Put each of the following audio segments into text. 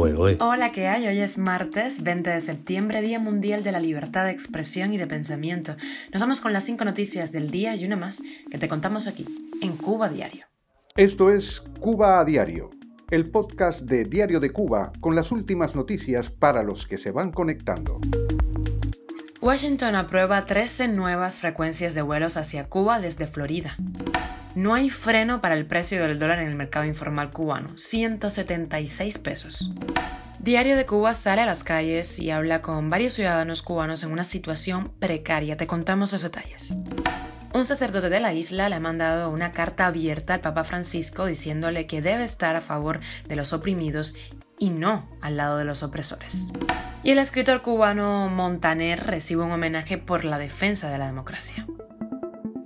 Hola, ¿qué hay? Hoy es martes 20 de septiembre, Día Mundial de la Libertad de Expresión y de Pensamiento. Nos vamos con las cinco noticias del día y una más que te contamos aquí, en Cuba Diario. Esto es Cuba a Diario, el podcast de Diario de Cuba con las últimas noticias para los que se van conectando. Washington aprueba 13 nuevas frecuencias de vuelos hacia Cuba desde Florida. No hay freno para el precio del dólar en el mercado informal cubano, 176 pesos. Diario de Cuba sale a las calles y habla con varios ciudadanos cubanos en una situación precaria. Te contamos los detalles. Un sacerdote de la isla le ha mandado una carta abierta al Papa Francisco diciéndole que debe estar a favor de los oprimidos y no al lado de los opresores. Y el escritor cubano Montaner recibe un homenaje por la defensa de la democracia.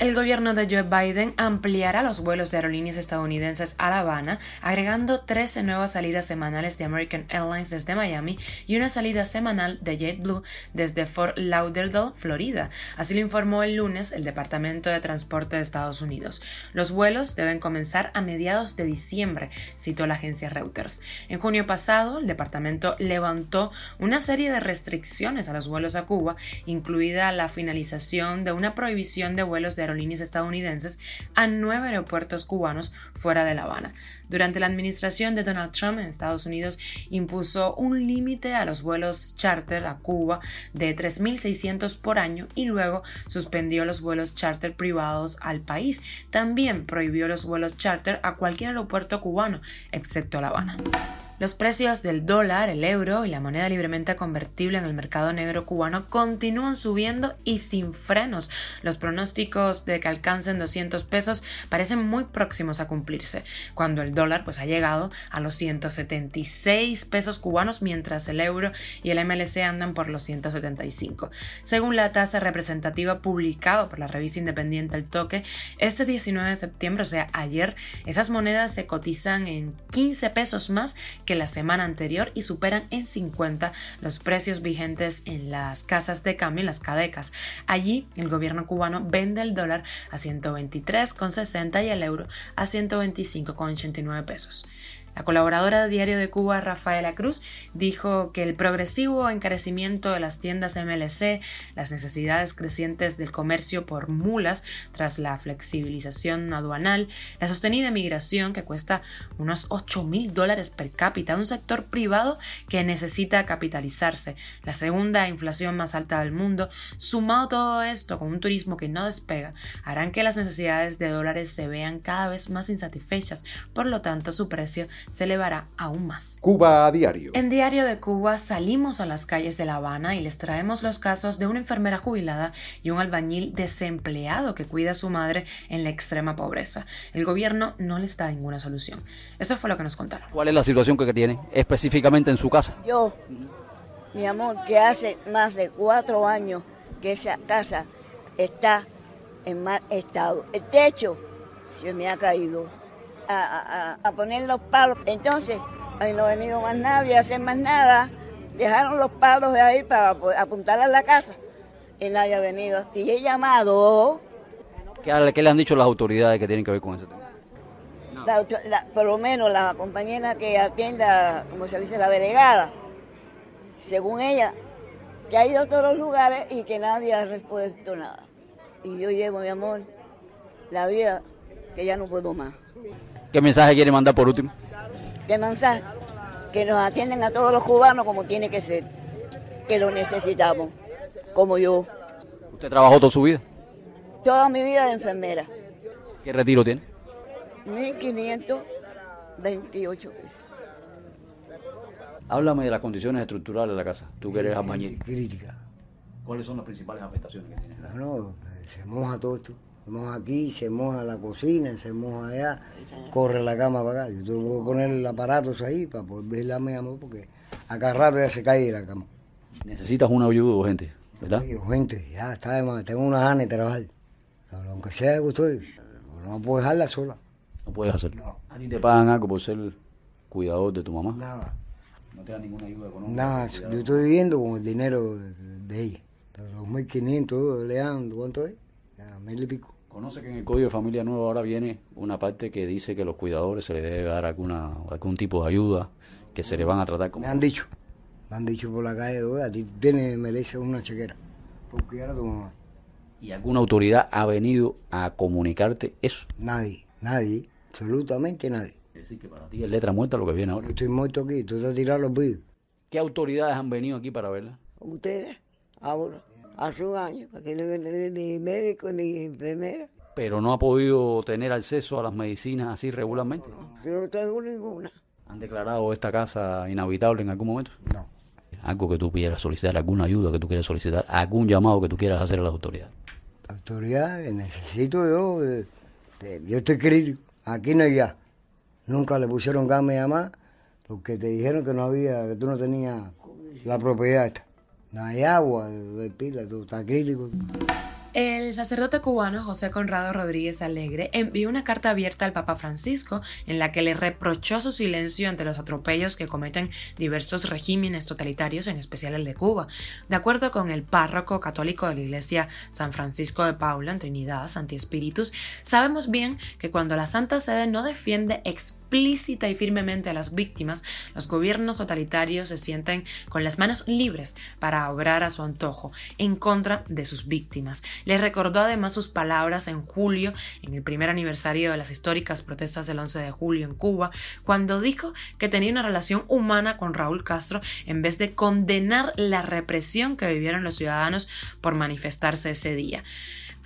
El gobierno de Joe Biden ampliará los vuelos de aerolíneas estadounidenses a La Habana, agregando 13 nuevas salidas semanales de American Airlines desde Miami y una salida semanal de JetBlue desde Fort Lauderdale, Florida. Así lo informó el lunes el Departamento de Transporte de Estados Unidos. Los vuelos deben comenzar a mediados de diciembre, citó la agencia Reuters. En junio pasado, el departamento levantó una serie de restricciones a los vuelos a Cuba, incluida la finalización de una prohibición de vuelos de aerolíneas estadounidenses a nueve aeropuertos cubanos fuera de La Habana. Durante la administración de Donald Trump en Estados Unidos impuso un límite a los vuelos charter a Cuba de 3.600 por año y luego suspendió los vuelos charter privados al país. También prohibió los vuelos charter a cualquier aeropuerto cubano, excepto La Habana. Los precios del dólar, el euro y la moneda libremente convertible en el mercado negro cubano continúan subiendo y sin frenos. Los pronósticos de que alcancen 200 pesos parecen muy próximos a cumplirse, cuando el dólar pues ha llegado a los 176 pesos cubanos mientras el euro y el MLC andan por los 175. Según la tasa representativa publicada por la revista independiente El Toque, este 19 de septiembre, o sea, ayer, esas monedas se cotizan en 15 pesos más que la semana anterior y superan en 50 los precios vigentes en las casas de cambio, en las cadecas. Allí el gobierno cubano vende el dólar a 123,60 y el euro a 125,89 pesos. La colaboradora de Diario de Cuba, Rafaela Cruz, dijo que el progresivo encarecimiento de las tiendas MLC, las necesidades crecientes del comercio por mulas tras la flexibilización aduanal, la sostenida migración que cuesta unos 8 mil dólares per cápita, un sector privado que necesita capitalizarse, la segunda inflación más alta del mundo, sumado todo esto con un turismo que no despega, harán que las necesidades de dólares se vean cada vez más insatisfechas, por lo tanto su precio se elevará aún más. Cuba a diario. En Diario de Cuba salimos a las calles de La Habana y les traemos los casos de una enfermera jubilada y un albañil desempleado que cuida a su madre en la extrema pobreza. El gobierno no les da ninguna solución. Eso fue lo que nos contaron. ¿Cuál es la situación que tiene específicamente en su casa? Yo, mi amor, que hace más de cuatro años que esa casa está en mal estado. El techo se me ha caído a, poner los palos. Entonces, ahí no ha venido más nadie a hacer más nada. Dejaron los palos de ahí para apuntar a la casa y nadie ha venido. Y he llamado. ¿Qué, le han dicho las autoridades que tienen que ver con ese tema? por lo menos la compañera que atienda, como se dice, la delegada, según ella, que ha ido a todos los lugares y que nadie ha respuesto nada. Y yo llevo, mi amor, la vida que ya no puedo más. ¿Qué mensaje quiere mandar por último? ¿Qué mensaje? Que nos atienden a todos los cubanos como tiene que ser, que lo necesitamos, como yo. ¿Usted trabajó toda su vida? Toda mi vida de enfermera. ¿Qué retiro tiene? 1.528 pesos. Háblame de las condiciones estructurales de la casa. Tú que eres albañil. Crítica. ¿Cuáles son las principales afectaciones que tiene? No, se moja todo esto. Se moja aquí, se moja la cocina, se moja allá, corre la cama para acá. Yo tengo que poner el aparato ahí para poder ver la amor, porque acá rato ya se cae de la cama. Necesitas una ayuda urgente, ¿verdad? Sí, urgente, ya está de más. Tengo una gana de trabajar. Aunque sea que estoy, no puedo dejarla sola. No puedes hacerlo. ¿A ti te pagan algo por ser cuidador de tu mamá? Nada. ¿No te dan ninguna ayuda económica? Nada, yo estoy viviendo con el dinero de, ella. Los 2.500 le dan, ¿cuánto es? mil y pico. Conoce que en el Código de Familia Nuevo ahora viene una parte que dice que a los cuidadores se les debe dar alguna, algún tipo de ayuda, que se le van a tratar como... Me han dicho, me han dicho por la calle, "Oye, a ti tienes, mereces una chequera, por cuidar a tu mamá. ¿Y alguna autoridad ha venido a comunicarte eso? Nadie, nadie, absolutamente nadie. Es decir, que para ti es letra muerta lo que viene ahora. Yo estoy muerto aquí, tú te has tirado los vídeos. ¿Qué autoridades han venido aquí para verla? Ustedes, ahora, hace un año, para que no viene ni médico ni enfermera. Pero no ha podido tener acceso a las medicinas así regularmente. Yo no tengo ninguna. ¿Han declarado esta casa inhabitable en algún momento? No, Algo que tú quieras solicitar, alguna ayuda que tú quieras solicitar, algún llamado que tú quieras hacer a las autoridades. autoridades, necesito yo, eh, eh, yo estoy crítico, aquí no hay gas. Nunca le pusieron gas a mamá porque te dijeron que no había, que tú no tenías la propiedad esta. No hay agua, pila, estás crítico. El sacerdote cubano José Conrado Rodríguez Alegre envió una carta abierta al Papa Francisco en la que le reprochó su silencio ante los atropellos que cometen diversos regímenes totalitarios, en especial el de Cuba. De acuerdo con el párroco católico de la iglesia San Francisco de Paula en Trinidad, Santi Espíritus, sabemos bien que cuando la Santa Sede no defiende explícita y firmemente a las víctimas, los gobiernos totalitarios se sienten con las manos libres para obrar a su antojo en contra de sus víctimas. Le recordó además sus palabras en julio, en el primer aniversario de las históricas protestas del 11 de julio en Cuba, cuando dijo que tenía una relación humana con Raúl Castro en vez de condenar la represión que vivieron los ciudadanos por manifestarse ese día.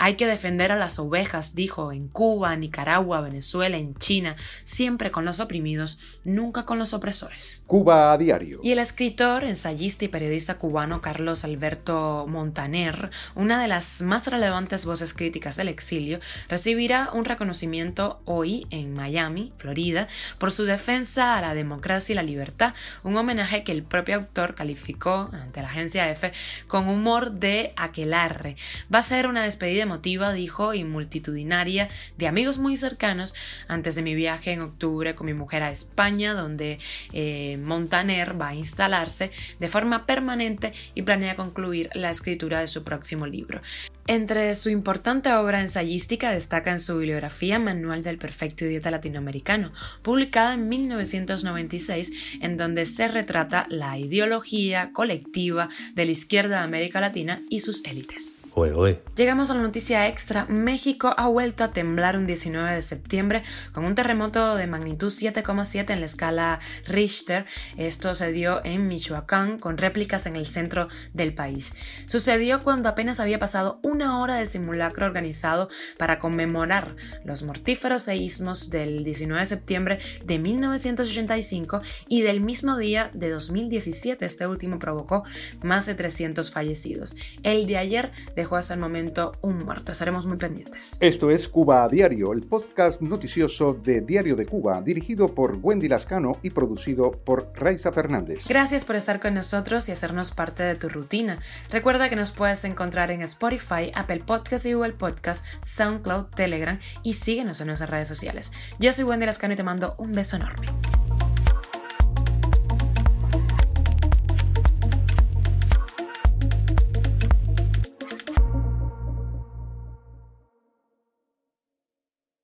Hay que defender a las ovejas, dijo, en Cuba, Nicaragua, Venezuela, en China, siempre con los oprimidos, nunca con los opresores. Cuba a diario. Y el escritor, ensayista y periodista cubano Carlos Alberto Montaner, una de las más relevantes voces críticas del exilio, recibirá un reconocimiento hoy en Miami, Florida, por su defensa a la democracia y la libertad, un homenaje que el propio autor calificó ante la agencia EFE con humor de aquelarre. Va a ser una despedida emotiva, dijo, y multitudinaria de amigos muy cercanos antes de mi viaje en octubre con mi mujer a España, donde eh, Montaner va a instalarse de forma permanente y planea concluir la escritura de su próximo libro. Entre su importante obra ensayística destaca en su bibliografía Manual del Perfecto Idiota Latinoamericano, publicada en 1996, en donde se retrata la ideología colectiva de la izquierda de América Latina y sus élites. Oye. Llegamos a la noticia extra. México ha vuelto a temblar un 19 de septiembre con un terremoto de magnitud 7,7 en la escala Richter. Esto se dio en Michoacán con réplicas en el centro del país. Sucedió cuando apenas había pasado una hora de simulacro organizado para conmemorar los mortíferos seísmos del 19 de septiembre de 1985 y del mismo día de 2017. Este último provocó más de 300 fallecidos. El de ayer dejó hasta el momento un muerto. Estaremos muy pendientes. Esto es Cuba a Diario, el podcast noticioso de Diario de Cuba, dirigido por Wendy Lascano y producido por Raiza Fernández. Gracias por estar con nosotros y hacernos parte de tu rutina. Recuerda que nos puedes encontrar en Spotify, Apple Podcasts y Google Podcasts, SoundCloud, Telegram y síguenos en nuestras redes sociales. Yo soy Wendy Lascano y te mando un beso enorme.